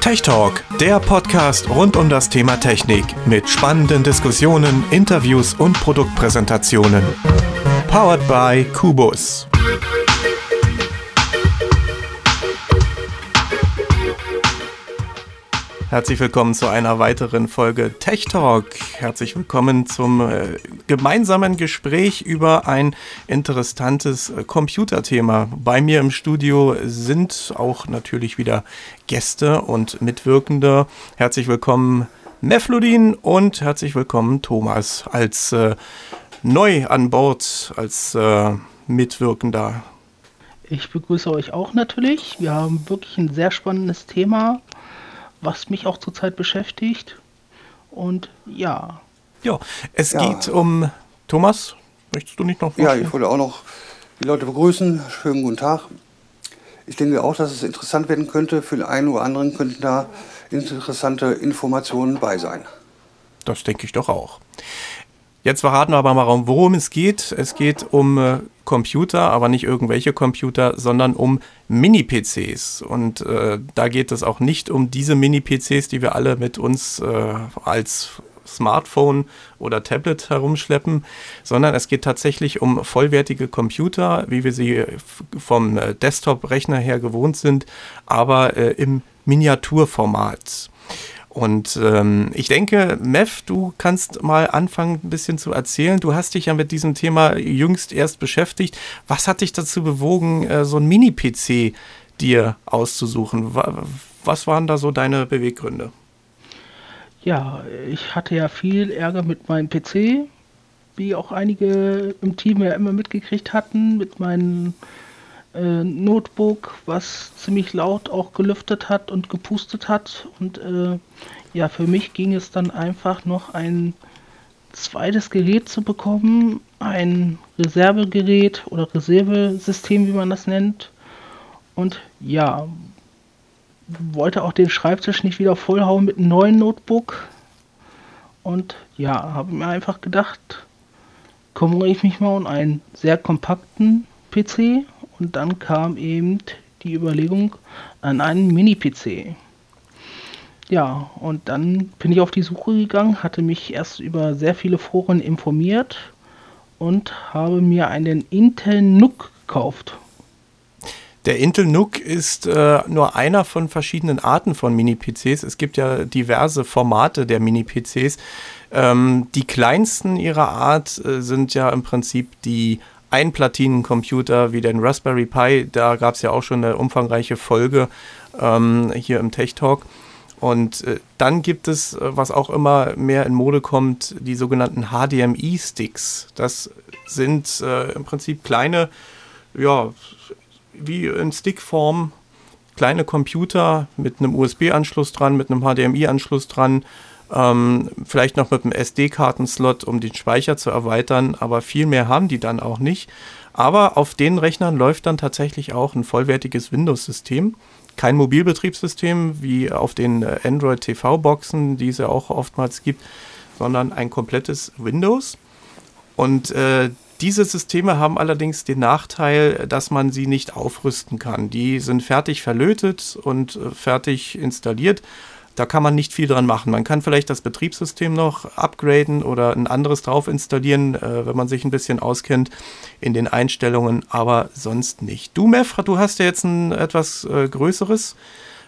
Tech Talk, der Podcast rund um das Thema Technik mit spannenden Diskussionen, Interviews und Produktpräsentationen. Powered by Kubus. Herzlich willkommen zu einer weiteren Folge Tech Talk. Herzlich willkommen zum äh, gemeinsamen Gespräch über ein interessantes äh, Computerthema. Bei mir im Studio sind auch natürlich wieder Gäste und Mitwirkende. Herzlich willkommen Mefludin und herzlich willkommen Thomas als äh, neu an Bord, als äh, Mitwirkender. Ich begrüße euch auch natürlich. Wir haben wirklich ein sehr spannendes Thema was mich auch zurzeit beschäftigt. Und ja. Ja, es ja. geht um Thomas. Möchtest du nicht noch Ja, ich wollte auch noch die Leute begrüßen. Schönen guten Tag. Ich denke auch, dass es interessant werden könnte. Für den einen oder anderen könnten da interessante Informationen bei sein. Das denke ich doch auch. Jetzt verraten wir aber mal, worum es geht. Es geht um äh, Computer, aber nicht irgendwelche Computer, sondern um Mini-PCs. Und äh, da geht es auch nicht um diese Mini-PCs, die wir alle mit uns äh, als Smartphone oder Tablet herumschleppen, sondern es geht tatsächlich um vollwertige Computer, wie wir sie vom äh, Desktop-Rechner her gewohnt sind, aber äh, im Miniaturformat. Und ähm, ich denke, Mev, du kannst mal anfangen, ein bisschen zu erzählen. Du hast dich ja mit diesem Thema jüngst erst beschäftigt. Was hat dich dazu bewogen, äh, so ein Mini-PC dir auszusuchen? Was waren da so deine Beweggründe? Ja, ich hatte ja viel Ärger mit meinem PC, wie auch einige im Team ja immer mitgekriegt hatten, mit meinem äh, Notebook, was ziemlich laut auch gelüftet hat und gepustet hat. Und äh, ja, für mich ging es dann einfach noch ein zweites Gerät zu bekommen, ein Reservegerät oder Reservesystem, wie man das nennt. Und ja, wollte auch den Schreibtisch nicht wieder vollhauen mit einem neuen Notebook. Und ja, habe mir einfach gedacht, kümmere ich mich mal um einen sehr kompakten PC und dann kam eben die Überlegung an einen Mini-PC. Ja, und dann bin ich auf die Suche gegangen, hatte mich erst über sehr viele Foren informiert und habe mir einen Intel NUC gekauft. Der Intel NUC ist äh, nur einer von verschiedenen Arten von Mini-PCs. Es gibt ja diverse Formate der Mini-PCs. Ähm, die kleinsten ihrer Art äh, sind ja im Prinzip die Einplatinencomputer wie den Raspberry Pi. Da gab es ja auch schon eine umfangreiche Folge ähm, hier im Tech Talk. Und äh, dann gibt es, äh, was auch immer mehr in Mode kommt, die sogenannten HDMI-Sticks. Das sind äh, im Prinzip kleine, ja, wie in Stickform, kleine Computer mit einem USB-Anschluss dran, mit einem HDMI-Anschluss dran, ähm, vielleicht noch mit einem SD-Kartenslot, um den Speicher zu erweitern, aber viel mehr haben die dann auch nicht. Aber auf den Rechnern läuft dann tatsächlich auch ein vollwertiges Windows-System. Kein Mobilbetriebssystem wie auf den äh, Android TV-Boxen, die es ja auch oftmals gibt, sondern ein komplettes Windows. Und äh, diese Systeme haben allerdings den Nachteil, dass man sie nicht aufrüsten kann. Die sind fertig verlötet und äh, fertig installiert da kann man nicht viel dran machen. Man kann vielleicht das Betriebssystem noch upgraden oder ein anderes drauf installieren, äh, wenn man sich ein bisschen auskennt in den Einstellungen, aber sonst nicht. Du, Mev, du hast ja jetzt ein etwas äh, größeres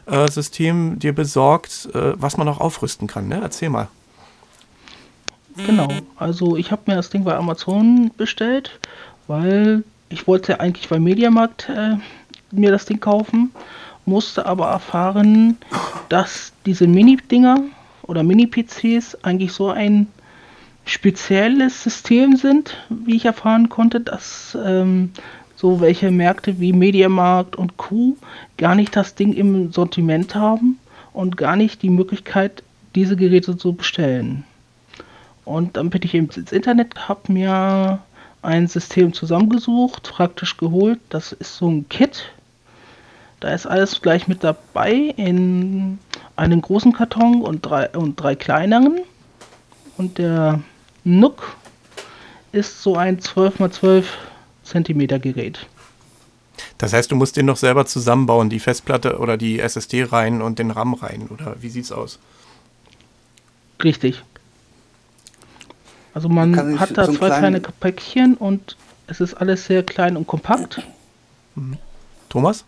äh, System dir besorgt, äh, was man noch aufrüsten kann. Ne? Erzähl mal. Genau, also ich habe mir das Ding bei Amazon bestellt, weil ich wollte eigentlich bei Mediamarkt äh, mir das Ding kaufen musste aber erfahren, dass diese Mini-Dinger oder Mini-PCs eigentlich so ein spezielles System sind, wie ich erfahren konnte, dass ähm, so welche Märkte wie Mediamarkt und Co. gar nicht das Ding im Sortiment haben und gar nicht die Möglichkeit, diese Geräte zu bestellen. Und dann bin ich eben ins Internet, habe mir ein System zusammengesucht, praktisch geholt. Das ist so ein Kit, da ist alles gleich mit dabei in einem großen Karton und drei, und drei kleineren. Und der Nook ist so ein 12 x 12 cm Gerät. Das heißt, du musst den noch selber zusammenbauen, die Festplatte oder die SSD rein und den RAM rein, oder wie sieht's aus? Richtig. Also man hat da so zwei kleine Päckchen und es ist alles sehr klein und kompakt. Mhm. Thomas?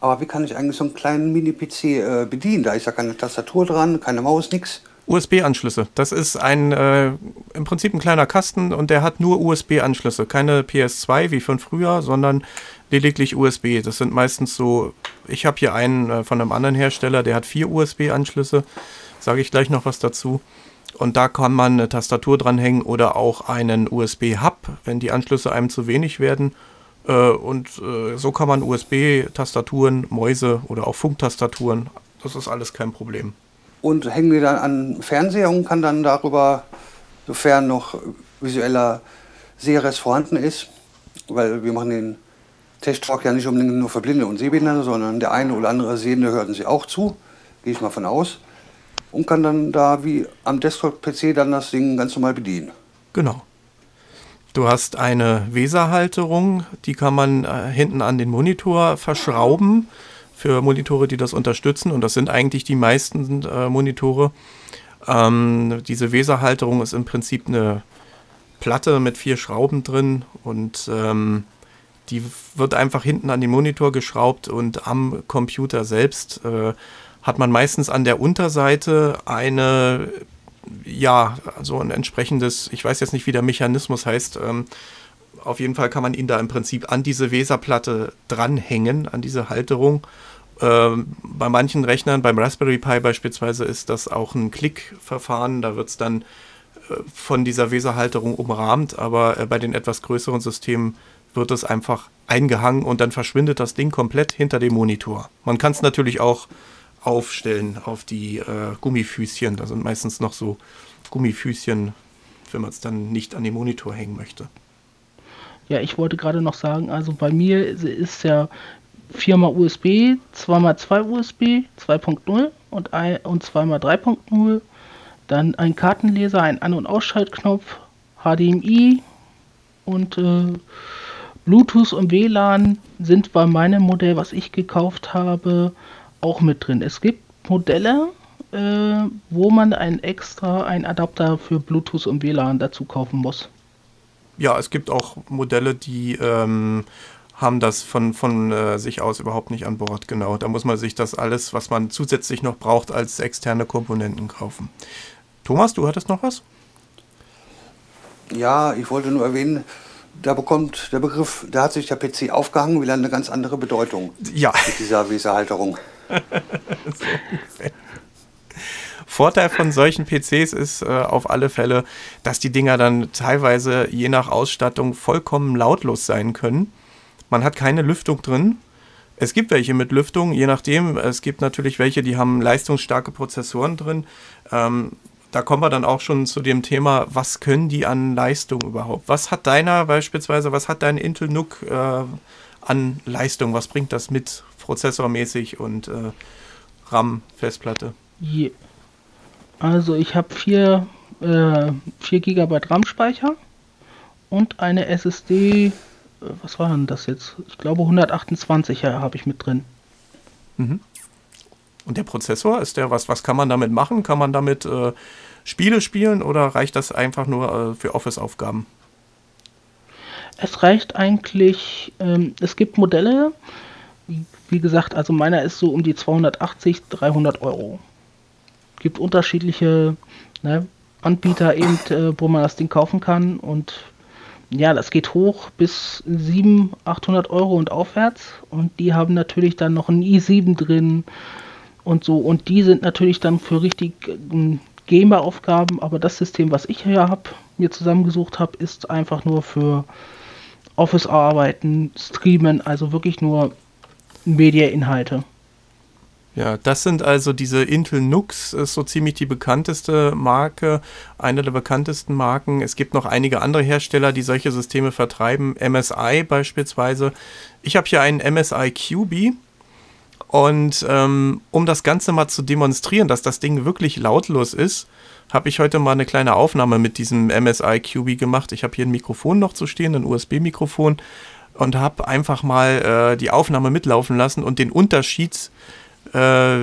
Aber wie kann ich eigentlich so einen kleinen Mini-PC äh, bedienen? Da ist ja keine Tastatur dran, keine Maus, nichts. USB-Anschlüsse. Das ist ein äh, im Prinzip ein kleiner Kasten und der hat nur USB-Anschlüsse. Keine PS2 wie von früher, sondern lediglich USB. Das sind meistens so, ich habe hier einen äh, von einem anderen Hersteller, der hat vier USB-Anschlüsse. Sage ich gleich noch was dazu. Und da kann man eine Tastatur dranhängen oder auch einen USB-Hub, wenn die Anschlüsse einem zu wenig werden. Äh, und äh, so kann man USB-Tastaturen, Mäuse oder auch Funktastaturen, das ist alles kein Problem. Und hängen die dann an Fernseher und kann dann darüber, sofern noch visueller Sehrest vorhanden ist, weil wir machen den Tech-Talk ja nicht unbedingt nur für Blinde und Sehbehinderte, sondern der eine oder andere Sehende hörten sie auch zu, gehe ich mal von aus und kann dann da wie am Desktop-PC dann das Ding ganz normal bedienen. Genau. Du hast eine Weserhalterung, die kann man äh, hinten an den Monitor verschrauben für Monitore, die das unterstützen. Und das sind eigentlich die meisten äh, Monitore. Ähm, diese Weserhalterung ist im Prinzip eine Platte mit vier Schrauben drin und ähm, die wird einfach hinten an den Monitor geschraubt und am Computer selbst äh, hat man meistens an der Unterseite eine, ja, so ein entsprechendes, ich weiß jetzt nicht, wie der Mechanismus heißt, ähm, auf jeden Fall kann man ihn da im Prinzip an diese Weserplatte dranhängen, an diese Halterung. Ähm, bei manchen Rechnern, beim Raspberry Pi beispielsweise, ist das auch ein Klickverfahren. Da wird es dann äh, von dieser Weserhalterung umrahmt, aber äh, bei den etwas größeren Systemen wird es einfach eingehangen und dann verschwindet das Ding komplett hinter dem Monitor. Man kann es natürlich auch aufstellen auf die äh, Gummifüßchen. Da sind meistens noch so Gummifüßchen, wenn man es dann nicht an den Monitor hängen möchte. Ja, ich wollte gerade noch sagen, also bei mir ist ja viermal USB, zweimal zwei USB 2.0 und, und zweimal 3.0. Dann ein Kartenleser, ein An- und Ausschaltknopf, HDMI und äh, Bluetooth und WLAN sind bei meinem Modell, was ich gekauft habe, auch mit drin. Es gibt Modelle, äh, wo man ein extra ein Adapter für Bluetooth und WLAN dazu kaufen muss. Ja, es gibt auch Modelle, die ähm, haben das von, von äh, sich aus überhaupt nicht an Bord. Genau, da muss man sich das alles, was man zusätzlich noch braucht, als externe Komponenten kaufen. Thomas, du hattest noch was? Ja, ich wollte nur erwähnen, da bekommt der Begriff, da hat sich der PC aufgehangen, will eine ganz andere Bedeutung. Ja. Mit dieser Weserhalterung. So Vorteil von solchen PCs ist äh, auf alle Fälle, dass die Dinger dann teilweise je nach Ausstattung vollkommen lautlos sein können. Man hat keine Lüftung drin. Es gibt welche mit Lüftung, je nachdem. Es gibt natürlich welche, die haben leistungsstarke Prozessoren drin. Ähm, da kommen wir dann auch schon zu dem Thema, was können die an Leistung überhaupt? Was hat deiner beispielsweise, was hat dein Intel NUC äh, an Leistung? Was bringt das mit prozessormäßig und äh, RAM-Festplatte? Yeah. Also ich habe 4 äh, GB RAM-Speicher und eine SSD, äh, was war denn das jetzt? Ich glaube 128 habe ich mit drin. Mhm. Und der Prozessor, ist der was, was kann man damit machen? Kann man damit äh, Spiele spielen oder reicht das einfach nur äh, für Office-Aufgaben? Es reicht eigentlich, ähm, es gibt Modelle, wie gesagt, also meiner ist so um die 280, 300 Euro. Gibt unterschiedliche ne, Anbieter eben, äh, wo man das Ding kaufen kann und ja, das geht hoch bis 700, 800 Euro und aufwärts und die haben natürlich dann noch ein i7 drin und so und die sind natürlich dann für richtig äh, Gamer-Aufgaben, aber das System, was ich hier habe, mir zusammengesucht habe, ist einfach nur für Office-Arbeiten, Streamen, also wirklich nur Media-Inhalte. Ja, das sind also diese Intel Nux, ist so ziemlich die bekannteste Marke, eine der bekanntesten Marken. Es gibt noch einige andere Hersteller, die solche Systeme vertreiben, MSI beispielsweise. Ich habe hier einen MSI QB und ähm, um das Ganze mal zu demonstrieren, dass das Ding wirklich lautlos ist, habe ich heute mal eine kleine Aufnahme mit diesem MSI QB gemacht. Ich habe hier ein Mikrofon noch zu stehen, ein USB-Mikrofon und habe einfach mal äh, die Aufnahme mitlaufen lassen und den Unterschied äh,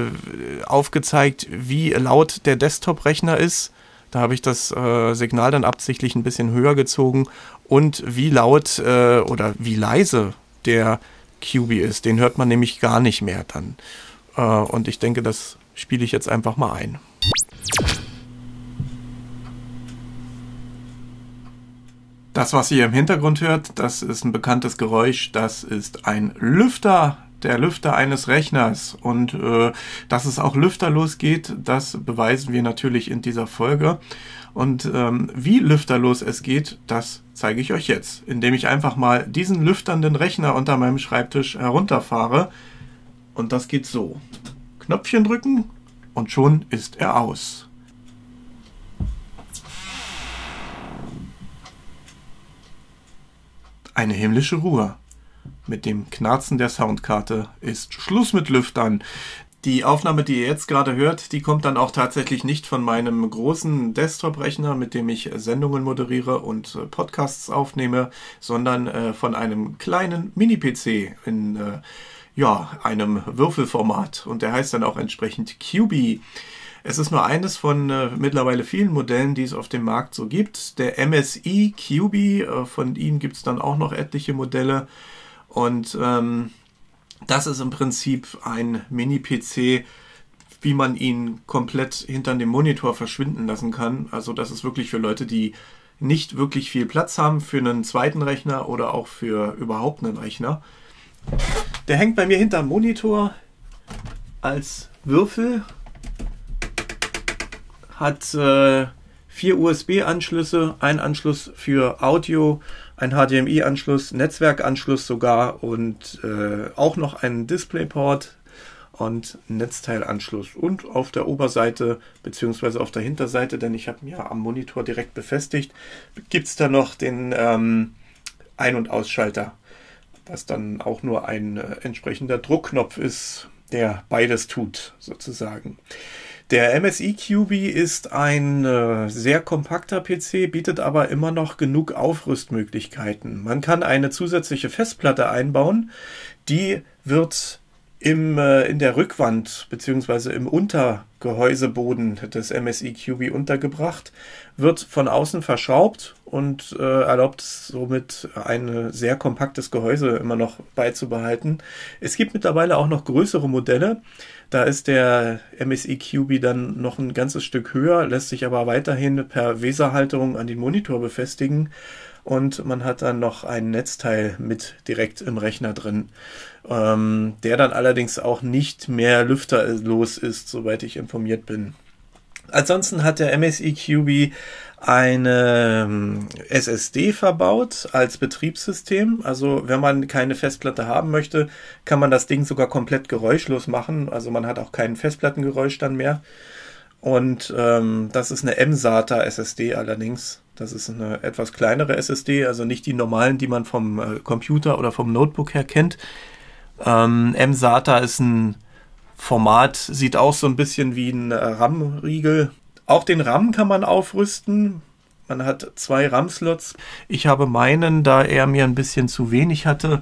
aufgezeigt, wie laut der Desktop-Rechner ist. Da habe ich das äh, Signal dann absichtlich ein bisschen höher gezogen und wie laut äh, oder wie leise der QB ist. Den hört man nämlich gar nicht mehr dann. Äh, und ich denke, das spiele ich jetzt einfach mal ein. Das, was ihr im Hintergrund hört, das ist ein bekanntes Geräusch. Das ist ein Lüfter, der Lüfter eines Rechners. Und äh, dass es auch lüfterlos geht, das beweisen wir natürlich in dieser Folge. Und ähm, wie lüfterlos es geht, das zeige ich euch jetzt, indem ich einfach mal diesen lüfternden Rechner unter meinem Schreibtisch herunterfahre. Und das geht so. Knöpfchen drücken und schon ist er aus. Eine himmlische Ruhe. Mit dem Knarzen der Soundkarte ist Schluss mit Lüftern. Die Aufnahme, die ihr jetzt gerade hört, die kommt dann auch tatsächlich nicht von meinem großen Desktop-Rechner, mit dem ich Sendungen moderiere und äh, Podcasts aufnehme, sondern äh, von einem kleinen Mini-PC in äh, ja, einem Würfelformat. Und der heißt dann auch entsprechend QB. Es ist nur eines von äh, mittlerweile vielen Modellen, die es auf dem Markt so gibt. Der MSI QB, äh, von ihm gibt es dann auch noch etliche Modelle. Und ähm, das ist im Prinzip ein Mini-PC, wie man ihn komplett hinter dem Monitor verschwinden lassen kann. Also das ist wirklich für Leute, die nicht wirklich viel Platz haben für einen zweiten Rechner oder auch für überhaupt einen Rechner. Der hängt bei mir hinterm Monitor als Würfel hat äh, vier USB-Anschlüsse, ein Anschluss für Audio, ein HDMI-Anschluss, Netzwerkanschluss sogar und äh, auch noch einen DisplayPort und Netzteilanschluss. Und auf der Oberseite bzw. auf der Hinterseite, denn ich habe ihn ja am Monitor direkt befestigt, gibt es da noch den ähm, Ein- und Ausschalter, was dann auch nur ein äh, entsprechender Druckknopf ist, der beides tut sozusagen. Der MSI QB ist ein äh, sehr kompakter PC, bietet aber immer noch genug Aufrüstmöglichkeiten. Man kann eine zusätzliche Festplatte einbauen, die wird im, äh, in der Rückwand bzw. im Untergehäuseboden des MSI QB untergebracht, wird von außen verschraubt und äh, erlaubt somit ein sehr kompaktes Gehäuse immer noch beizubehalten. Es gibt mittlerweile auch noch größere Modelle. Da ist der MSI QB dann noch ein ganzes Stück höher, lässt sich aber weiterhin per Weserhalterung an den Monitor befestigen und man hat dann noch ein Netzteil mit direkt im Rechner drin, ähm, der dann allerdings auch nicht mehr lüfterlos ist, soweit ich informiert bin. Ansonsten hat der MSI QB eine ähm, SSD verbaut als Betriebssystem. Also wenn man keine Festplatte haben möchte, kann man das Ding sogar komplett geräuschlos machen. Also man hat auch kein Festplattengeräusch dann mehr. Und ähm, das ist eine M-SATA SSD allerdings. Das ist eine etwas kleinere SSD, also nicht die normalen, die man vom äh, Computer oder vom Notebook her kennt. Ähm, M-SATA ist ein Format, sieht auch so ein bisschen wie ein äh, RAM-Riegel. Auch den RAM kann man aufrüsten. Man hat zwei RAM-Slots. Ich habe meinen, da er mir ein bisschen zu wenig hatte,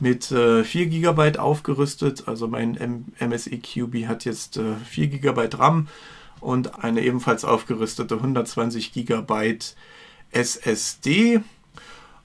mit äh, 4 GB aufgerüstet. Also mein M MSI QB hat jetzt äh, 4 GB RAM und eine ebenfalls aufgerüstete 120 GB SSD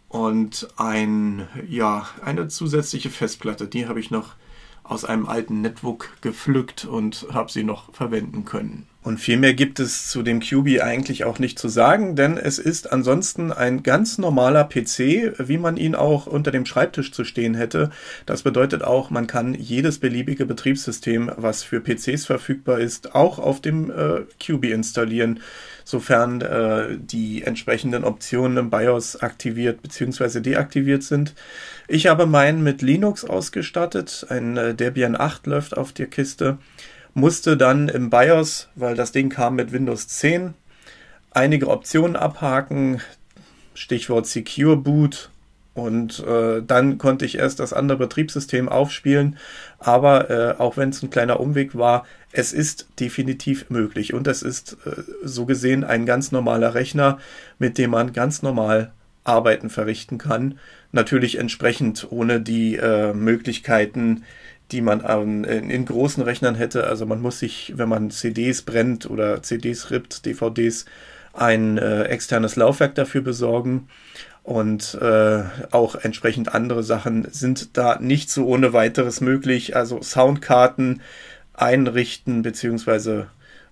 und ein, ja, eine zusätzliche Festplatte. Die habe ich noch aus einem alten Netbook gepflückt und habe sie noch verwenden können. Und viel mehr gibt es zu dem QB eigentlich auch nicht zu sagen, denn es ist ansonsten ein ganz normaler PC, wie man ihn auch unter dem Schreibtisch zu stehen hätte. Das bedeutet auch, man kann jedes beliebige Betriebssystem, was für PCs verfügbar ist, auch auf dem äh, QB installieren, sofern äh, die entsprechenden Optionen im BIOS aktiviert bzw. deaktiviert sind. Ich habe meinen mit Linux ausgestattet, ein äh, Debian 8 läuft auf der Kiste musste dann im BIOS, weil das Ding kam mit Windows 10, einige Optionen abhaken, Stichwort Secure Boot. Und äh, dann konnte ich erst das andere Betriebssystem aufspielen. Aber äh, auch wenn es ein kleiner Umweg war, es ist definitiv möglich. Und es ist äh, so gesehen ein ganz normaler Rechner, mit dem man ganz normal Arbeiten verrichten kann. natürlich entsprechend ohne die äh, Möglichkeiten, die man an, in, großen Rechnern hätte. Also man muss sich, wenn man CDs brennt oder CDs rippt, DVDs, ein äh, externes Laufwerk dafür besorgen. Und äh, auch entsprechend andere Sachen sind da nicht so ohne weiteres möglich. Also Soundkarten einrichten bzw.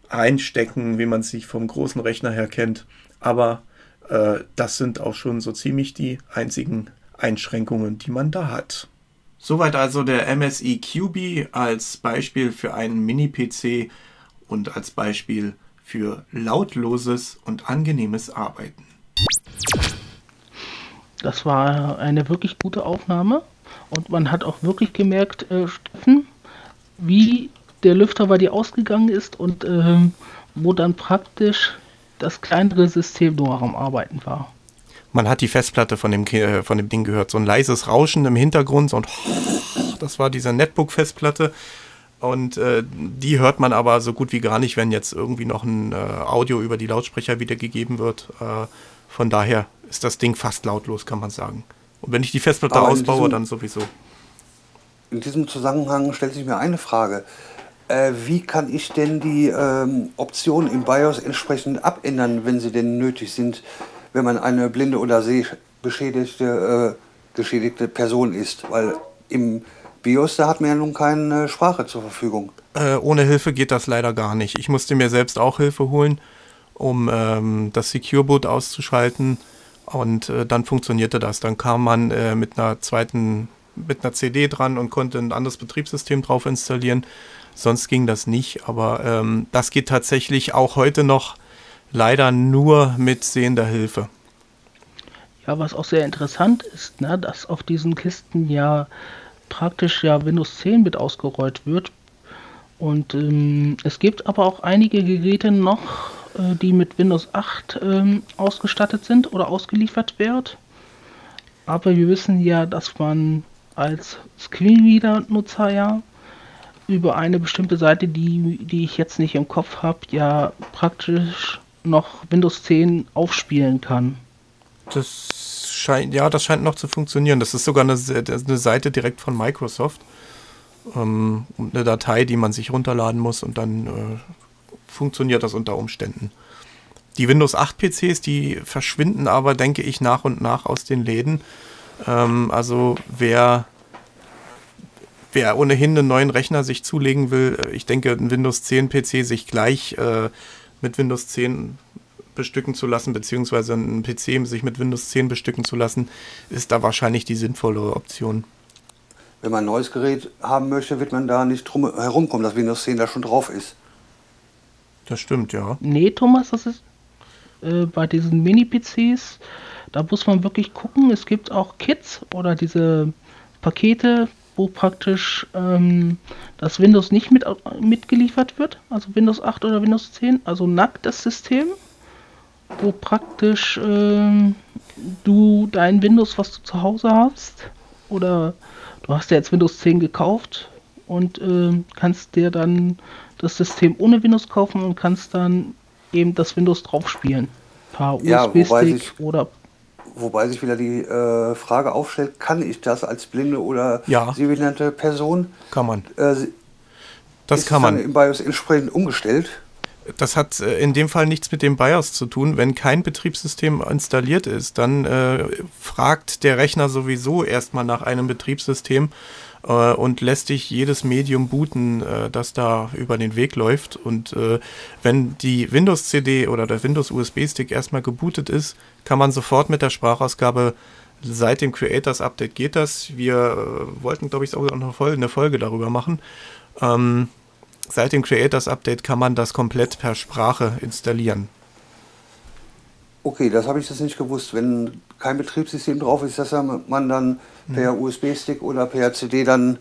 einstecken, wie man sich vom großen Rechner her kennt. Aber äh, das sind auch schon so ziemlich die einzigen Einschränkungen, die man da hat. Soweit also der MSI QB als Beispiel für einen Mini-PC und als Beispiel für lautloses und angenehmes Arbeiten. Das war eine wirklich gute Aufnahme und man hat auch wirklich gemerkt, äh, Steffen, wie der Lüfter bei dir ausgegangen ist und äh, wo dann praktisch das kleinere System nur am Arbeiten war. Man hat die Festplatte von dem, äh, von dem Ding gehört, so ein leises Rauschen im Hintergrund und das war diese Netbook-Festplatte. Und äh, die hört man aber so gut wie gar nicht, wenn jetzt irgendwie noch ein äh, Audio über die Lautsprecher wiedergegeben wird. Äh, von daher ist das Ding fast lautlos, kann man sagen. Und wenn ich die Festplatte aber ausbaue, diesem, dann sowieso. In diesem Zusammenhang stellt sich mir eine Frage. Äh, wie kann ich denn die ähm, Optionen im BIOS entsprechend abändern, wenn sie denn nötig sind, wenn man eine blinde oder sehbeschädigte äh, geschädigte Person ist? Weil im BIOS, da hat man ja nun keine Sprache zur Verfügung. Äh, ohne Hilfe geht das leider gar nicht. Ich musste mir selbst auch Hilfe holen, um ähm, das Secure Boot auszuschalten. Und äh, dann funktionierte das. Dann kam man äh, mit einer zweiten, mit einer CD dran und konnte ein anderes Betriebssystem drauf installieren. Sonst ging das nicht. Aber ähm, das geht tatsächlich auch heute noch leider nur mit sehender Hilfe. Ja, was auch sehr interessant ist, ne, dass auf diesen Kisten ja praktisch ja Windows 10 mit ausgerollt wird. Und ähm, es gibt aber auch einige Geräte noch, äh, die mit Windows 8 ähm, ausgestattet sind oder ausgeliefert wird. Aber wir wissen ja, dass man als Screenreader-Nutzer ja über eine bestimmte Seite, die, die ich jetzt nicht im Kopf habe, ja praktisch noch Windows 10 aufspielen kann. Das scheint, ja, das scheint noch zu funktionieren. Das ist sogar eine, eine Seite direkt von Microsoft. Ähm, eine Datei, die man sich runterladen muss und dann äh, funktioniert das unter Umständen. Die Windows 8 PCs, die verschwinden aber, denke ich, nach und nach aus den Läden. Ähm, also wer, wer ohnehin einen neuen Rechner sich zulegen will, äh, ich denke, ein Windows 10 PC sich gleich äh, mit Windows 10 bestücken zu lassen, beziehungsweise einen PC sich mit Windows 10 bestücken zu lassen, ist da wahrscheinlich die sinnvollere Option. Wenn man ein neues Gerät haben möchte, wird man da nicht drum herumkommen, dass Windows 10 da schon drauf ist. Das stimmt, ja. Nee, Thomas, das ist äh, bei diesen Mini-PCs, da muss man wirklich gucken. Es gibt auch Kits oder diese Pakete, wo praktisch ähm, das Windows nicht mit, mitgeliefert wird, also Windows 8 oder Windows 10, also nacktes System wo praktisch äh, du dein Windows, was du zu Hause hast, oder du hast ja jetzt Windows 10 gekauft und äh, kannst dir dann das System ohne Windows kaufen und kannst dann eben das Windows drauf spielen. Per ja, USB-Stick oder. Wobei sich wieder die äh, Frage aufstellt, kann ich das als blinde oder ja. sehbehinderte Person? Kann man. Äh, das kann man. im BIOS entsprechend umgestellt? das hat äh, in dem Fall nichts mit dem BIOS zu tun. Wenn kein Betriebssystem installiert ist, dann äh, fragt der Rechner sowieso erstmal nach einem Betriebssystem äh, und lässt dich jedes Medium booten, äh, das da über den Weg läuft. Und äh, wenn die Windows-CD oder der Windows-USB-Stick erstmal gebootet ist, kann man sofort mit der Sprachausgabe seit dem Creators Update geht das. Wir äh, wollten, glaube ich, auch noch eine Folge darüber machen. Ähm, Seit dem Creators Update kann man das komplett per Sprache installieren. Okay, das habe ich das nicht gewusst. Wenn kein Betriebssystem drauf ist, dass man dann per mhm. USB-Stick oder per CD dann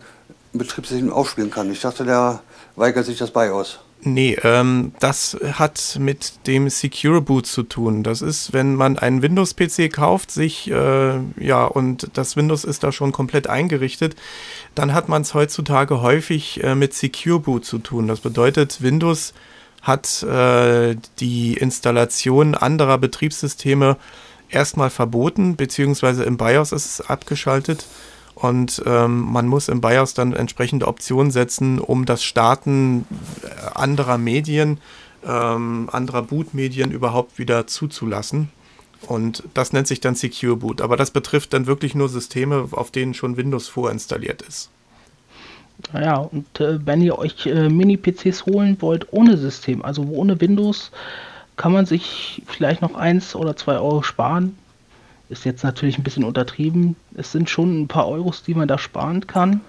Betriebssystem aufspielen kann. Ich dachte, da weigert sich das BIOS. Nee, ähm, das hat mit dem Secure Boot zu tun. Das ist, wenn man einen Windows-PC kauft, sich, äh, ja, und das Windows ist da schon komplett eingerichtet, dann hat man es heutzutage häufig äh, mit Secure Boot zu tun. Das bedeutet, Windows hat äh, die Installation anderer Betriebssysteme erstmal verboten, beziehungsweise im BIOS ist es abgeschaltet. Und ähm, man muss im BIOS dann entsprechende Optionen setzen, um das Starten äh, anderer Medien, ähm, anderer Bootmedien überhaupt wieder zuzulassen. Und das nennt sich dann Secure Boot. Aber das betrifft dann wirklich nur Systeme, auf denen schon Windows vorinstalliert ist. Naja, und äh, wenn ihr euch äh, Mini-PCs holen wollt ohne System, also ohne Windows, kann man sich vielleicht noch eins oder zwei Euro sparen. Ist jetzt natürlich ein bisschen untertrieben. Es sind schon ein paar Euros, die man da sparen kann.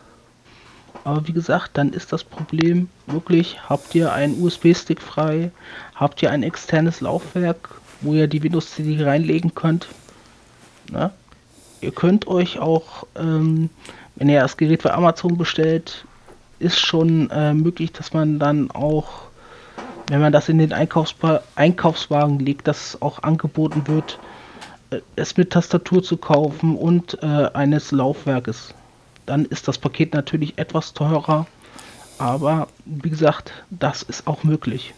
Aber wie gesagt, dann ist das Problem wirklich, habt ihr einen USB-Stick frei, habt ihr ein externes Laufwerk, wo ihr die Windows-CD reinlegen könnt. Na? Ihr könnt euch auch, ähm, wenn ihr das Gerät bei Amazon bestellt, ist schon äh, möglich, dass man dann auch, wenn man das in den Einkaufsba Einkaufswagen legt, das auch angeboten wird, äh, es mit Tastatur zu kaufen und äh, eines Laufwerkes. Dann ist das Paket natürlich etwas teurer, aber wie gesagt, das ist auch möglich.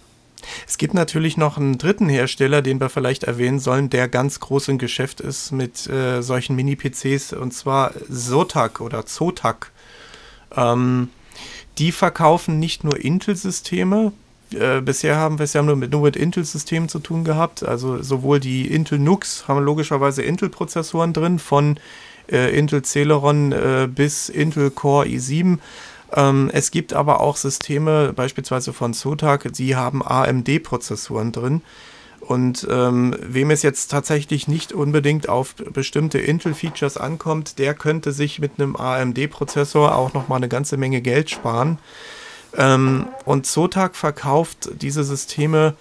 Es gibt natürlich noch einen dritten Hersteller, den wir vielleicht erwähnen sollen, der ganz groß im Geschäft ist mit äh, solchen Mini-PCs, und zwar Zotac oder Zotac. Ähm, die verkaufen nicht nur Intel-Systeme. Äh, bisher haben wir es ja nur mit, nur mit Intel-Systemen zu tun gehabt. Also sowohl die Intel NUCs haben logischerweise Intel-Prozessoren drin, von äh, Intel Celeron äh, bis Intel Core i7 ähm, es gibt aber auch Systeme, beispielsweise von Zotac, die haben AMD-Prozessoren drin. Und ähm, wem es jetzt tatsächlich nicht unbedingt auf bestimmte Intel-Features ankommt, der könnte sich mit einem AMD-Prozessor auch nochmal eine ganze Menge Geld sparen. Ähm, und Zotac verkauft diese Systeme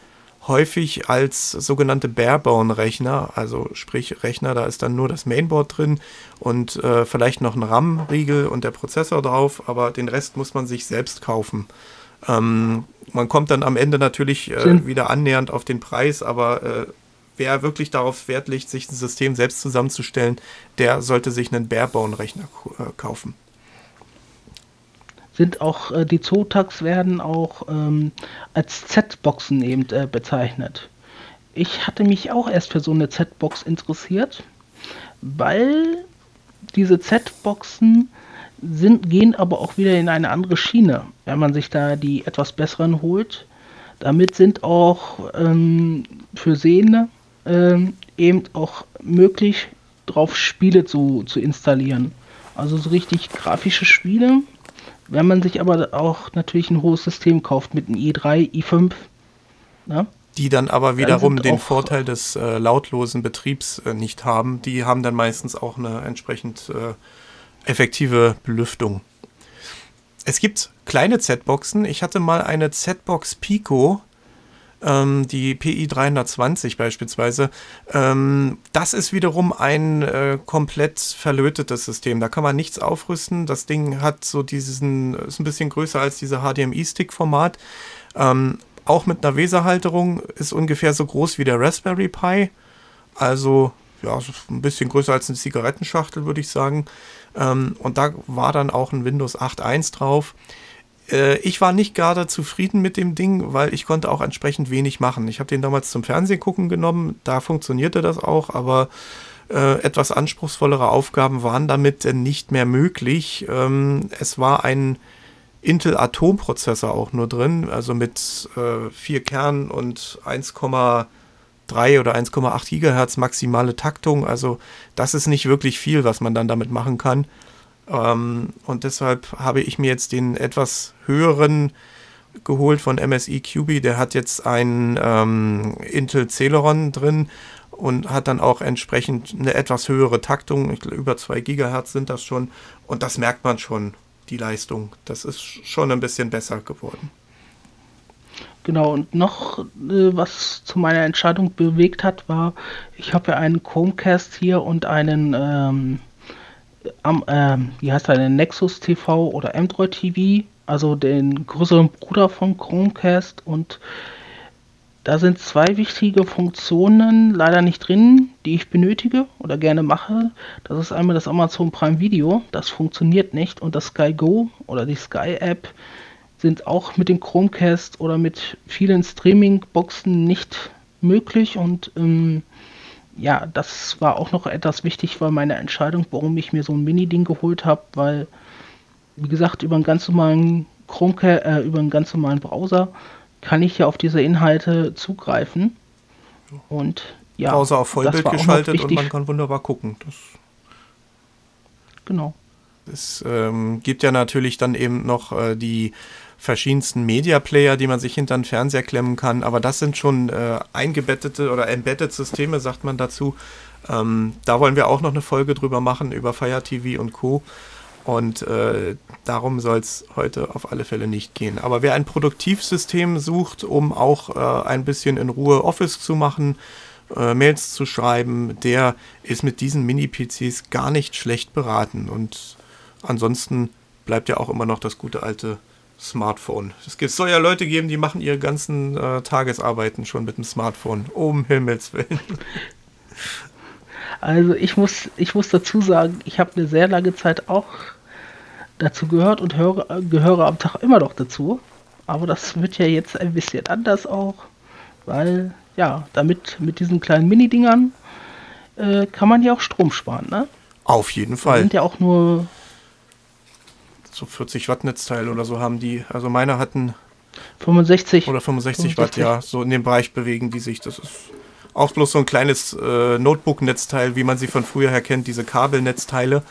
häufig als sogenannte Barebone-Rechner, also sprich Rechner, da ist dann nur das Mainboard drin und äh, vielleicht noch ein RAM-Riegel und der Prozessor drauf, aber den Rest muss man sich selbst kaufen. Ähm, man kommt dann am Ende natürlich äh, wieder annähernd auf den Preis, aber äh, wer wirklich darauf Wert legt, sich ein System selbst zusammenzustellen, der sollte sich einen Barebone-Rechner äh, kaufen sind auch äh, die Zotax werden auch ähm, als Z-Boxen eben äh, bezeichnet. Ich hatte mich auch erst für so eine Z-Box interessiert, weil diese Z-Boxen sind, gehen aber auch wieder in eine andere Schiene, wenn man sich da die etwas besseren holt. Damit sind auch ähm, für Sehende ähm, eben auch möglich, drauf Spiele zu, zu installieren. Also so richtig grafische Spiele, wenn man sich aber auch natürlich ein hohes System kauft mit einem i3, i5, ne? die dann aber wiederum dann den Vorteil des äh, lautlosen Betriebs äh, nicht haben, die haben dann meistens auch eine entsprechend äh, effektive Belüftung. Es gibt kleine Z-Boxen. Ich hatte mal eine Z-Box Pico, ähm, die PI 320 beispielsweise, ähm, das ist wiederum ein äh, komplett verlötetes System. Da kann man nichts aufrüsten. Das Ding hat so diesen, ist ein bisschen größer als diese HDMI-Stick-Format. Ähm, auch mit einer Weserhalterung ist ungefähr so groß wie der Raspberry Pi. Also ja, ein bisschen größer als eine Zigarettenschachtel, würde ich sagen. Ähm, und da war dann auch ein Windows 8.1 drauf. Äh, ich war nicht gerade zufrieden mit dem Ding, weil ich konnte auch entsprechend wenig machen. Ich habe den damals zum Fernsehgucken genommen, da funktionierte das auch, aber äh, etwas anspruchsvollere Aufgaben waren damit nicht mehr möglich. Ähm, es war ein Intel Atom-Prozessor auch nur drin, also mit äh, vier Kernen und 1,3 oder 1,8 Gigahertz maximale Taktung. Also das ist nicht wirklich viel, was man dann damit machen kann. Ähm, und deshalb habe ich mir jetzt den etwas höheren geholt von MSI QB. Der hat jetzt einen ähm, Intel Celeron drin und hat dann auch entsprechend eine etwas höhere Taktung. Über 2 Gigahertz sind das schon. Und das merkt man schon, die Leistung. Das ist schon ein bisschen besser geworden. Genau, und noch äh, was zu meiner Entscheidung bewegt hat, war, ich habe ja einen Chromecast hier und einen ähm, am, äh, wie heißt er, den Nexus TV oder Android TV, also den größeren Bruder von Chromecast und da sind zwei wichtige Funktionen leider nicht drin, die ich benötige oder gerne mache. Das ist einmal das Amazon Prime Video, das funktioniert nicht und das Sky Go oder die Sky App sind auch mit dem Chromecast oder mit vielen Streaming-Boxen nicht möglich und ähm, ja, das war auch noch etwas wichtig, weil meine Entscheidung, warum ich mir so ein Mini-Ding geholt habe, weil, wie gesagt, über einen ganz normalen Chromecast, äh, über einen ganz normalen Browser kann ich ja auf diese Inhalte zugreifen. Und ja, Browser auf Vollbild geschaltet und man kann wunderbar gucken. Das genau. Es ähm, gibt ja natürlich dann eben noch äh, die verschiedensten Media-Player, die man sich hinter den Fernseher klemmen kann, aber das sind schon äh, eingebettete oder embedded Systeme, sagt man dazu. Ähm, da wollen wir auch noch eine Folge drüber machen, über Fire TV und Co. Und äh, darum soll es heute auf alle Fälle nicht gehen. Aber wer ein Produktivsystem sucht, um auch äh, ein bisschen in Ruhe Office zu machen, äh, Mails zu schreiben, der ist mit diesen Mini-PCs gar nicht schlecht beraten. Und ansonsten bleibt ja auch immer noch das gute alte Smartphone. Es soll ja Leute geben, die machen ihre ganzen äh, Tagesarbeiten schon mit dem Smartphone. Um Himmels Willen. Also ich muss, ich muss dazu sagen, ich habe eine sehr lange Zeit auch dazu gehört und höre, gehöre am Tag immer noch dazu. Aber das wird ja jetzt ein bisschen anders auch, weil ja, damit mit diesen kleinen Mini-Dingern äh, kann man ja auch Strom sparen, ne? Auf jeden Fall. Die sind ja auch nur so 40 Watt Netzteil oder so haben die. Also meine hatten 65 oder 65, 65, Watt, ja, so in dem Bereich bewegen die sich. Das ist auch bloß so ein kleines äh, Notebook-Netzteil, wie man sie von früher her kennt, diese Kabelnetzteile.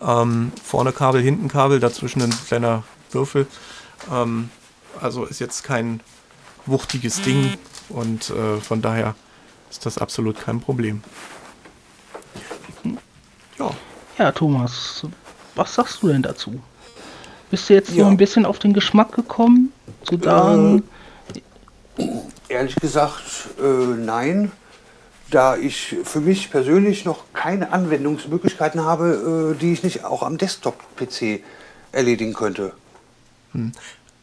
Ähm, vorne Kabel, hinten Kabel, dazwischen ein kleiner Würfel. Ähm, also ist jetzt kein wuchtiges Ding und äh, von daher ist das absolut kein Problem. Ja. Ja, Thomas, was sagst du denn dazu? Bist du jetzt ja. so ein bisschen auf den Geschmack gekommen, zu sagen? Äh, ehrlich gesagt, äh, nein. Da ich für mich persönlich noch keine Anwendungsmöglichkeiten habe, äh, die ich nicht auch am Desktop-PC erledigen könnte. Hm.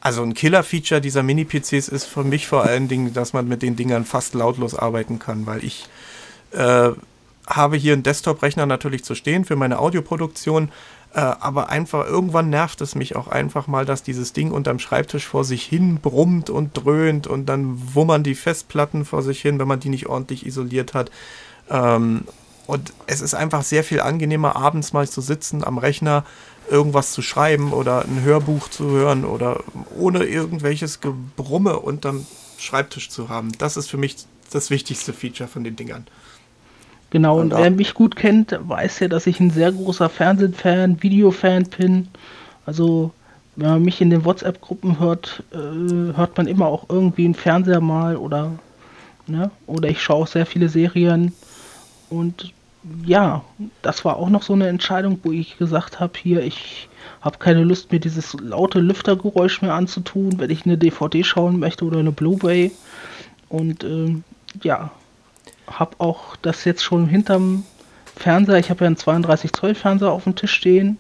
Also ein Killer-Feature dieser Mini-PCs ist für mich vor allen Dingen, dass man mit den Dingern fast lautlos arbeiten kann, weil ich äh, habe hier einen Desktop-Rechner natürlich zu stehen für meine Audioproduktion, äh, aber einfach irgendwann nervt es mich auch einfach mal, dass dieses Ding unterm Schreibtisch vor sich hin brummt und dröhnt und dann wummern die Festplatten vor sich hin, wenn man die nicht ordentlich isoliert hat. Ähm, und es ist einfach sehr viel angenehmer, abends mal zu sitzen am Rechner, irgendwas zu schreiben oder ein Hörbuch zu hören oder ohne irgendwelches Gebrumme unterm Schreibtisch zu haben. Das ist für mich das wichtigste Feature von den Dingern. Genau, und, und wer mich gut kennt, weiß ja, dass ich ein sehr großer Fernsehfan, Videofan bin. Also, wenn man mich in den WhatsApp-Gruppen hört, äh, hört man immer auch irgendwie einen Fernseher mal oder, ne? Oder ich schaue auch sehr viele Serien. Und ja, das war auch noch so eine Entscheidung, wo ich gesagt habe, hier, ich habe keine Lust, mir dieses laute Lüftergeräusch mehr anzutun, wenn ich eine DVD schauen möchte oder eine Blu-ray. Und ähm, ja, habe auch das jetzt schon hinterm Fernseher. Ich habe ja einen 32 Zoll Fernseher auf dem Tisch stehen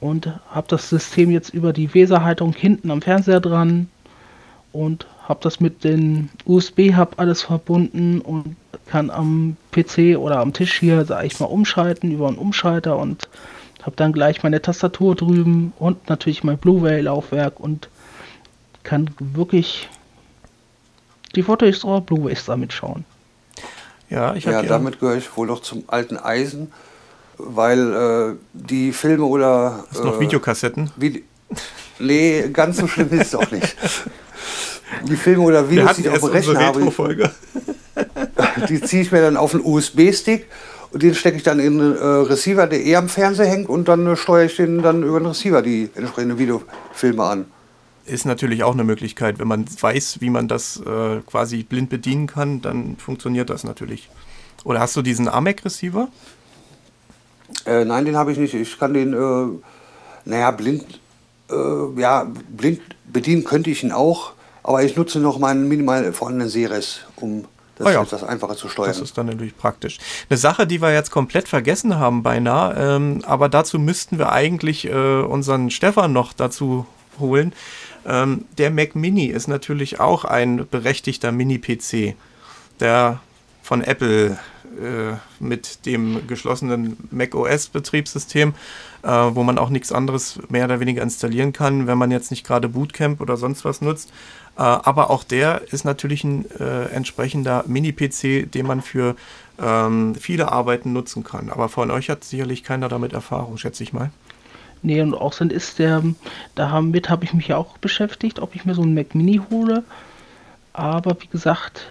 und habe das System jetzt über die Weserhaltung hinten am Fernseher dran und habe das mit den USB-Hub alles verbunden und kann am PC oder am Tisch hier, sage ich mal, umschalten über einen Umschalter und habe dann gleich meine Tastatur drüben und natürlich mein Blu-ray-Laufwerk und kann wirklich die Fotos oder Blu-rays damit schauen. Ja, ich ja damit gehöre ich wohl noch zum alten Eisen, weil äh, die Filme oder. Hast du noch äh, Videokassetten? Vide nee, ganz so schlimm ist es auch nicht. Die Filme oder Videos, die ich auf dem Rechner habe, die ziehe ich mir dann auf einen USB-Stick und den stecke ich dann in einen äh, Receiver, der eher am Fernseher hängt und dann äh, steuere ich den dann über den Receiver die entsprechenden Videofilme an ist natürlich auch eine Möglichkeit. Wenn man weiß, wie man das äh, quasi blind bedienen kann, dann funktioniert das natürlich. Oder hast du diesen AMEC-Receiver? Äh, nein, den habe ich nicht. Ich kann den, äh, naja, blind, äh, ja, blind bedienen könnte ich ihn auch, aber ich nutze noch meinen minimal vorhandenen Seres, um das ah ja. etwas einfacher zu steuern. Das ist dann natürlich praktisch. Eine Sache, die wir jetzt komplett vergessen haben beinahe, ähm, aber dazu müssten wir eigentlich äh, unseren Stefan noch dazu holen. Ähm, der Mac Mini ist natürlich auch ein berechtigter Mini-PC, der von Apple äh, mit dem geschlossenen Mac OS-Betriebssystem, äh, wo man auch nichts anderes mehr oder weniger installieren kann, wenn man jetzt nicht gerade Bootcamp oder sonst was nutzt. Äh, aber auch der ist natürlich ein entsprechender Mini-PC, den man für ähm, viele Arbeiten nutzen kann. Aber von euch hat sicherlich keiner damit Erfahrung, schätze ich mal. Nee, und auch sind ist der, damit habe ich mich ja auch beschäftigt, ob ich mir so einen Mac Mini hole. Aber wie gesagt,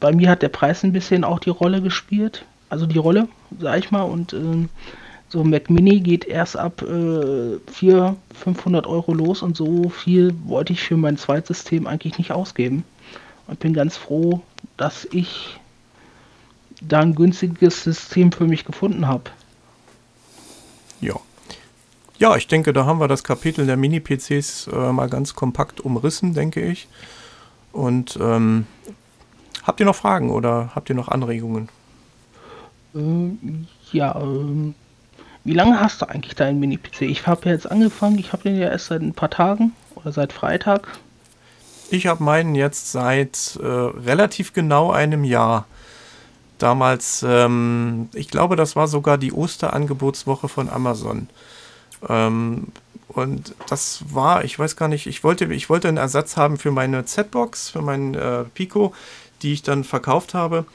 bei mir hat der Preis ein bisschen auch die Rolle gespielt. Also die Rolle, sag ich mal. Und äh, so ein Mac Mini geht erst ab äh, 400, 500 Euro los und so viel wollte ich für mein Zweitsystem eigentlich nicht ausgeben. Und bin ganz froh, dass ich da ein günstiges System für mich gefunden habe. Ja. Ja, ich denke, da haben wir das Kapitel der Mini-PCs äh, mal ganz kompakt umrissen, denke ich. Und ähm, habt ihr noch Fragen oder habt ihr noch Anregungen? Ähm, ja, ähm, wie lange hast du eigentlich deinen Mini-PC? Ich habe ja jetzt angefangen, ich habe den ja erst seit ein paar Tagen oder seit Freitag. Ich habe meinen jetzt seit äh, relativ genau einem Jahr. Damals, ähm, ich glaube, das war sogar die Osterangebotswoche von Amazon. Ähm, und das war, ich weiß gar nicht, ich wollte, ich wollte einen Ersatz haben für meine Z-Box, für meinen äh, Pico, die ich dann verkauft habe.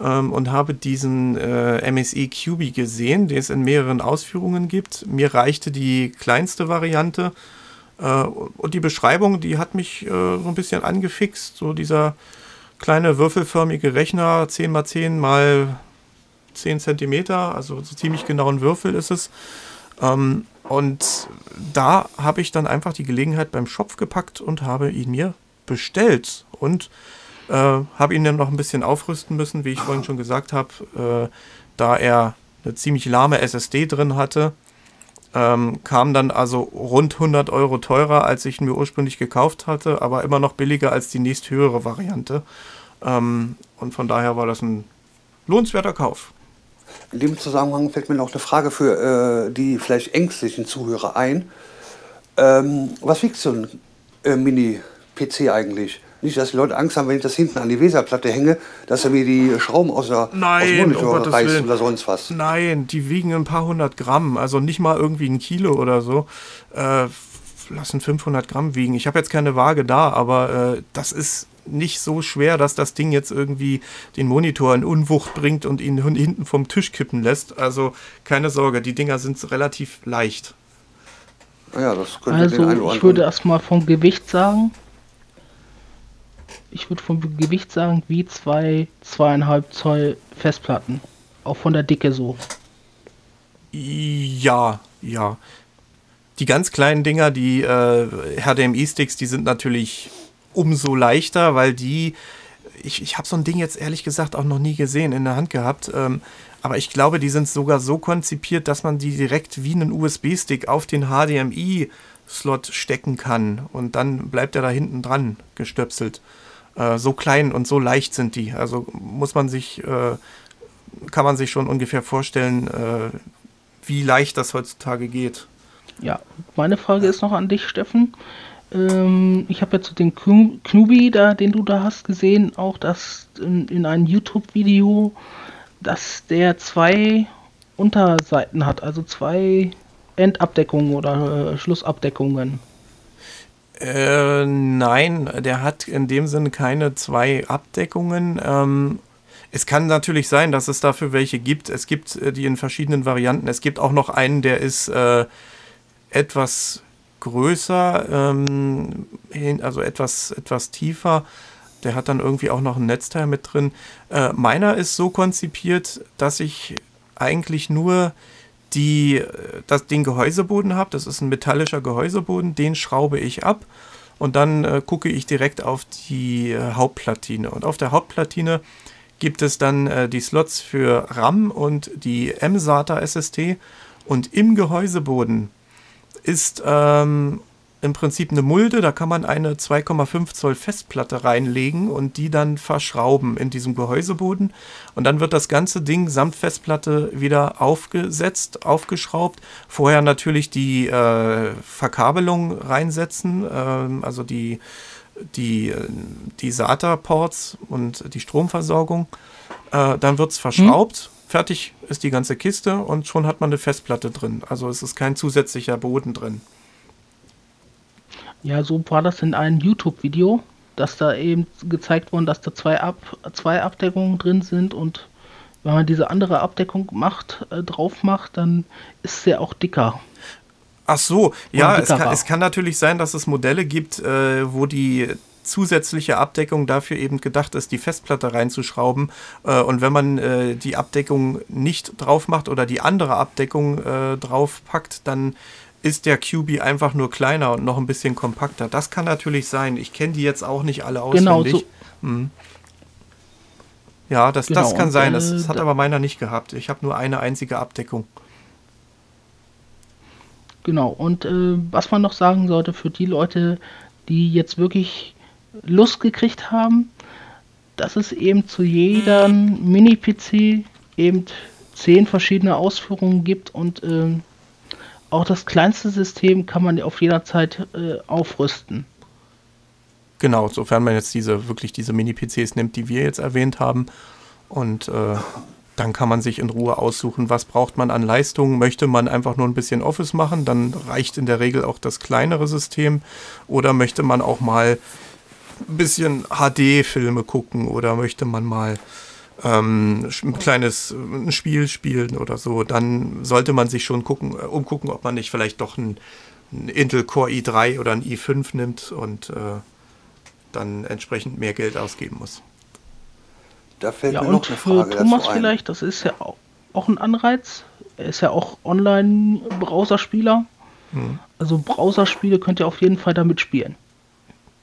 Ähm, und habe diesen äh, MSI QB gesehen, den es in mehreren Ausführungen gibt. Mir reichte die kleinste Variante. Äh, und die Beschreibung, die hat mich äh, so ein bisschen angefixt. So dieser kleine würfelförmige Rechner, 10 x 10 mal 10 cm, also so ziemlich genau ein Würfel ist es. Ähm, und da habe ich dann einfach die Gelegenheit beim Shop gepackt und habe ihn mir bestellt und äh, habe ihn dann noch ein bisschen aufrüsten müssen, wie ich vorhin schon gesagt habe, äh, da er eine ziemlich lahme SSD drin hatte. Ähm, kam dann also rund 100 Euro teurer, als ich ihn mir ursprünglich gekauft hatte, aber immer noch billiger als die nächsthöhere Variante. Ähm, und von daher war das ein lohnenswerter Kauf. In dem Zusammenhang fällt mir noch eine Frage für äh, die vielleicht ängstlichen Zuhörer ein. Ähm, was wiegt so ein äh, Mini-PC eigentlich? Nicht, dass die Leute Angst haben, wenn ich das hinten an die Weserplatte hänge, dass er mir die Schrauben aus, der, Nein, aus dem Monitor um reißt oder sonst was. Nein, die wiegen ein paar hundert Gramm, also nicht mal irgendwie ein Kilo oder so. Äh, lassen 500 Gramm wiegen. Ich habe jetzt keine Waage da, aber äh, das ist nicht so schwer, dass das Ding jetzt irgendwie den Monitor in Unwucht bringt und ihn hinten vom Tisch kippen lässt. Also keine Sorge, die Dinger sind relativ leicht. Ja, das könnte also den ich würde erstmal vom Gewicht sagen. Ich würde vom Gewicht sagen, wie zwei, zweieinhalb Zoll Festplatten. Auch von der Dicke so. Ja, ja. Die ganz kleinen Dinger, die äh, HDMI-Sticks, die sind natürlich umso leichter, weil die, ich, ich habe so ein Ding jetzt ehrlich gesagt auch noch nie gesehen, in der Hand gehabt. Ähm, aber ich glaube, die sind sogar so konzipiert, dass man die direkt wie einen USB-Stick auf den HDMI-Slot stecken kann. Und dann bleibt er da hinten dran gestöpselt. Äh, so klein und so leicht sind die. Also muss man sich, äh, kann man sich schon ungefähr vorstellen, äh, wie leicht das heutzutage geht. Ja, meine Frage ist noch an dich, Steffen. Ähm, ich habe jetzt den Knubi, da, den du da hast, gesehen, auch das in, in einem YouTube-Video, dass der zwei Unterseiten hat, also zwei Endabdeckungen oder äh, Schlussabdeckungen. Äh, nein, der hat in dem Sinne keine zwei Abdeckungen. Ähm, es kann natürlich sein, dass es dafür welche gibt. Es gibt äh, die in verschiedenen Varianten. Es gibt auch noch einen, der ist äh, etwas größer, ähm, also etwas, etwas tiefer. Der hat dann irgendwie auch noch ein Netzteil mit drin. Äh, meiner ist so konzipiert, dass ich eigentlich nur die, das, den Gehäuseboden habe. Das ist ein metallischer Gehäuseboden. Den schraube ich ab und dann äh, gucke ich direkt auf die äh, Hauptplatine. Und auf der Hauptplatine gibt es dann äh, die Slots für RAM und die M-SATA SSD. Und im Gehäuseboden ist ähm, im Prinzip eine Mulde, da kann man eine 2,5 Zoll Festplatte reinlegen und die dann verschrauben in diesem Gehäuseboden. Und dann wird das ganze Ding samt Festplatte wieder aufgesetzt, aufgeschraubt. Vorher natürlich die äh, Verkabelung reinsetzen, äh, also die, die, die SATA-Ports und die Stromversorgung. Äh, dann wird es verschraubt. Hm Fertig ist die ganze Kiste und schon hat man eine Festplatte drin. Also es ist kein zusätzlicher Boden drin. Ja, so war das in einem YouTube-Video, dass da eben gezeigt wurde, dass da zwei, Ab zwei Abdeckungen drin sind und wenn man diese andere Abdeckung macht, äh, drauf macht, dann ist der auch dicker. Ach so, ja, es kann, es kann, natürlich sein, dass es Modelle gibt, äh, wo die zusätzliche Abdeckung dafür eben gedacht ist, die Festplatte reinzuschrauben. Äh, und wenn man äh, die Abdeckung nicht drauf macht oder die andere Abdeckung äh, drauf packt, dann ist der QB einfach nur kleiner und noch ein bisschen kompakter. Das kann natürlich sein. Ich kenne die jetzt auch nicht alle genau, auswendig. Genau, so hm. Ja, das, genau, das kann sein. Das, das, hat aber meiner nicht gehabt. Ich habe nur eine einzige Abdeckung. Genau, und äh, was man noch sagen sollte für die Leute, die jetzt wirklich Lust gekriegt haben, dass es eben zu jedem Mini-PC eben zehn verschiedene Ausführungen gibt und äh, auch das kleinste System kann man auf jeder Zeit äh, aufrüsten. Genau, sofern man jetzt diese wirklich diese Mini-PCs nimmt, die wir jetzt erwähnt haben. Und äh, dann kann man sich in Ruhe aussuchen, was braucht man an Leistung. Möchte man einfach nur ein bisschen Office machen, dann reicht in der Regel auch das kleinere System. Oder möchte man auch mal ein bisschen HD-Filme gucken oder möchte man mal ähm, ein kleines ein Spiel spielen oder so, dann sollte man sich schon gucken, äh, umgucken, ob man nicht vielleicht doch ein, ein Intel Core i3 oder ein i5 nimmt und äh, dann entsprechend mehr Geld ausgeben muss. Da fällt ja, mir noch eine Frage für Thomas vielleicht, das ist ja auch, auch ein Anreiz. Er ist ja auch Online-Browserspieler. Hm. Also Browserspiele könnt ihr auf jeden Fall damit spielen.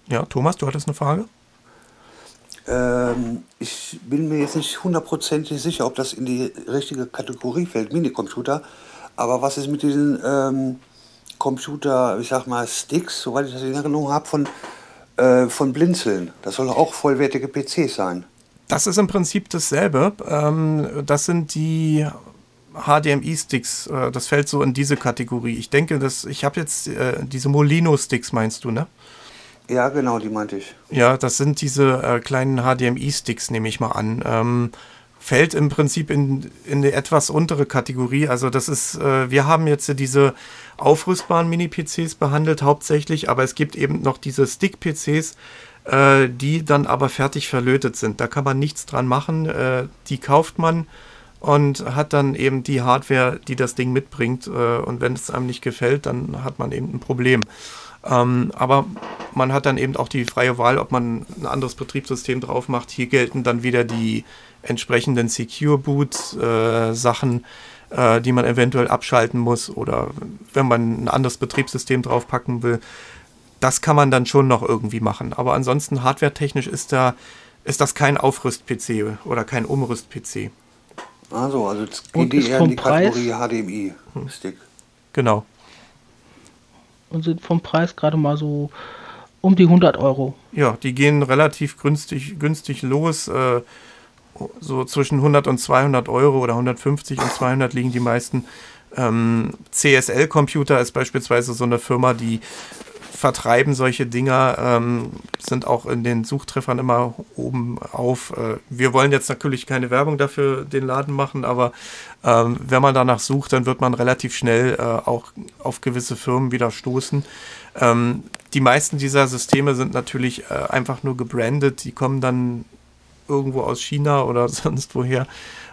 Ja, Thomas, du hattest eine Frage? Ähm, ich bin mir jetzt nicht hundertprozentig sicher, ob das in die richtige Kategorie fällt, Minicomputer. Aber was ist mit diesen ähm, Computer, ich sag mal, Sticks, soweit ich das in Erinnerung habe, von äh, von Blinzeln. Das soll auch vollwertige PCs sein. Das ist im Prinzip dasselbe. Ähm, das sind die HDMI-Sticks. Äh, das fällt so in diese Kategorie. Ich denke, dass ich habe jetzt äh, diese Molino-Sticks, meinst du, ne? Ja, genau, die meinte ich. Ja, das sind diese äh, kleinen HDMI-Sticks, nehme ich mal an. Ähm, fällt im Prinzip in, in eine etwas untere Kategorie. Also das ist, äh, wir haben jetzt diese aufrüstbaren Mini-PCs behandelt hauptsächlich, aber es gibt eben noch diese Stick-PCs, äh, die dann aber fertig verlötet sind. Da kann man nichts dran machen. Äh, die kauft man und hat dann eben die Hardware, die das Ding mitbringt. Äh, und wenn es einem nicht gefällt, dann hat man eben ein Problem. Ähm, aber man hat dann eben auch die freie Wahl, ob man ein anderes Betriebssystem drauf macht. Hier gelten dann wieder die entsprechenden Secure Boot äh, Sachen, äh, die man eventuell abschalten muss oder wenn man ein anderes Betriebssystem draufpacken will. Das kann man dann schon noch irgendwie machen. Aber ansonsten hardwaretechnisch ist da ist das kein Aufrüst-PC oder kein Umrüst-PC. Also, also jetzt geht die eher in die Kategorie HDMI-Stick. Genau. Und sind vom Preis gerade mal so um die 100 Euro. Ja, die gehen relativ günstig, günstig los. Äh, so zwischen 100 und 200 Euro oder 150 und 200 liegen die meisten. Ähm, CSL-Computer ist beispielsweise so eine Firma, die vertreiben solche Dinger, ähm, sind auch in den Suchtreffern immer oben auf. Äh, wir wollen jetzt natürlich keine Werbung dafür den Laden machen, aber ähm, wenn man danach sucht, dann wird man relativ schnell äh, auch auf gewisse Firmen wieder stoßen. Ähm, die meisten dieser Systeme sind natürlich äh, einfach nur gebrandet, die kommen dann irgendwo aus China oder sonst woher.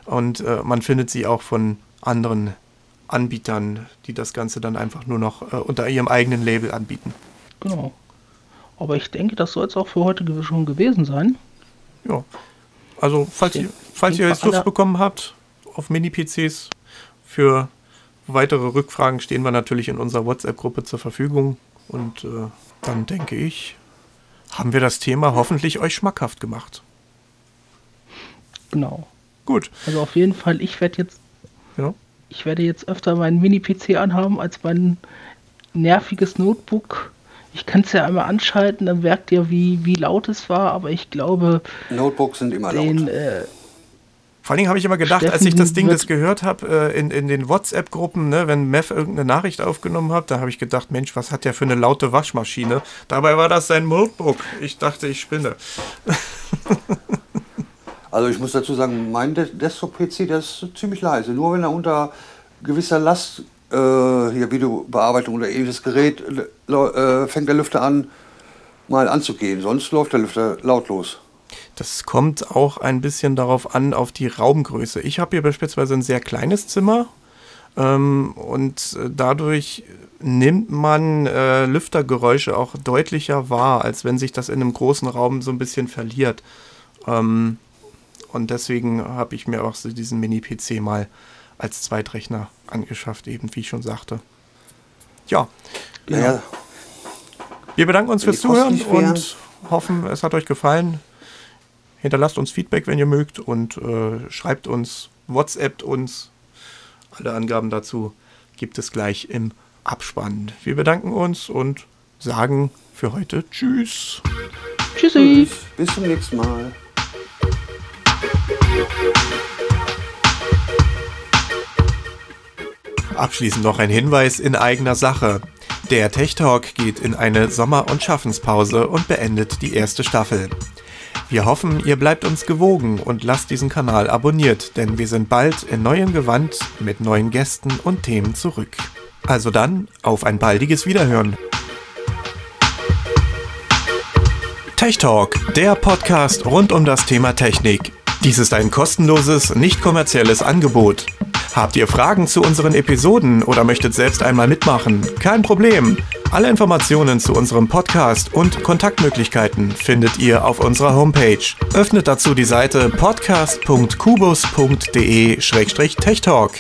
Und äh, man findet sie auch von anderen Anbietern, die das Ganze dann einfach nur noch äh, unter ihrem eigenen Label anbieten. Genau. Aber ich denke, das soll es auch für heute schon gewesen sein. Ja. Also, falls, ihr, falls ihr jetzt Lust bekommen habt auf Mini-PCs, für weitere Rückfragen stehen wir natürlich in unserer WhatsApp-Gruppe zur Verfügung. Und äh, dann denke ich, haben wir das Thema hoffentlich euch schmackhaft gemacht. Genau. Gut. Also auf jeden Fall, ich werde jetzt, ja. ich werde jetzt öfter meinen Mini-PC anhaben als mein nerviges Notebook. Ich kann es ja einmal anschalten, dann merkt ihr, wie, wie laut es war, aber ich glaube. Notebooks sind immer den, laut. Äh, vor allen Dingen habe ich immer gedacht, Steffen als ich das Ding das gehört habe, äh, in, in den WhatsApp-Gruppen, ne, wenn Mev irgendeine Nachricht aufgenommen hat, da habe ich gedacht, Mensch, was hat der für eine laute Waschmaschine? Dabei war das sein Notebook. Ich dachte, ich spinne. Also ich muss dazu sagen, mein Desktop-PC, der ist ziemlich leise. Nur wenn er unter gewisser Last, äh, hier Videobearbeitung oder ähnliches Gerät, äh, fängt der Lüfter an, mal anzugehen. Sonst läuft der Lüfter lautlos. Das kommt auch ein bisschen darauf an, auf die Raumgröße. Ich habe hier beispielsweise ein sehr kleines Zimmer ähm, und äh, dadurch nimmt man äh, Lüftergeräusche auch deutlicher wahr, als wenn sich das in einem großen Raum so ein bisschen verliert. Ähm, und deswegen habe ich mir auch so diesen Mini-PC mal als Zweitrechner angeschafft, eben wie ich schon sagte. Ja. Ja. Wir bedanken uns fürs Zuhören und hoffen, es hat euch gefallen. Hinterlasst uns Feedback, wenn ihr mögt und äh, schreibt uns, WhatsAppt uns. Alle Angaben dazu gibt es gleich im Abspann. Wir bedanken uns und sagen für heute Tschüss. Tschüssi. Bis zum nächsten Mal. Abschließend noch ein Hinweis in eigener Sache. Der Tech Talk geht in eine Sommer- und Schaffenspause und beendet die erste Staffel. Wir hoffen, ihr bleibt uns gewogen und lasst diesen Kanal abonniert, denn wir sind bald in neuem Gewand mit neuen Gästen und Themen zurück. Also dann, auf ein baldiges Wiederhören. Tech Talk, der Podcast rund um das Thema Technik. Dies ist ein kostenloses, nicht kommerzielles Angebot. Habt ihr Fragen zu unseren Episoden oder möchtet selbst einmal mitmachen? Kein Problem. Alle Informationen zu unserem Podcast und Kontaktmöglichkeiten findet ihr auf unserer Homepage. Öffnet dazu die Seite podcast.kubus.de-techtalk.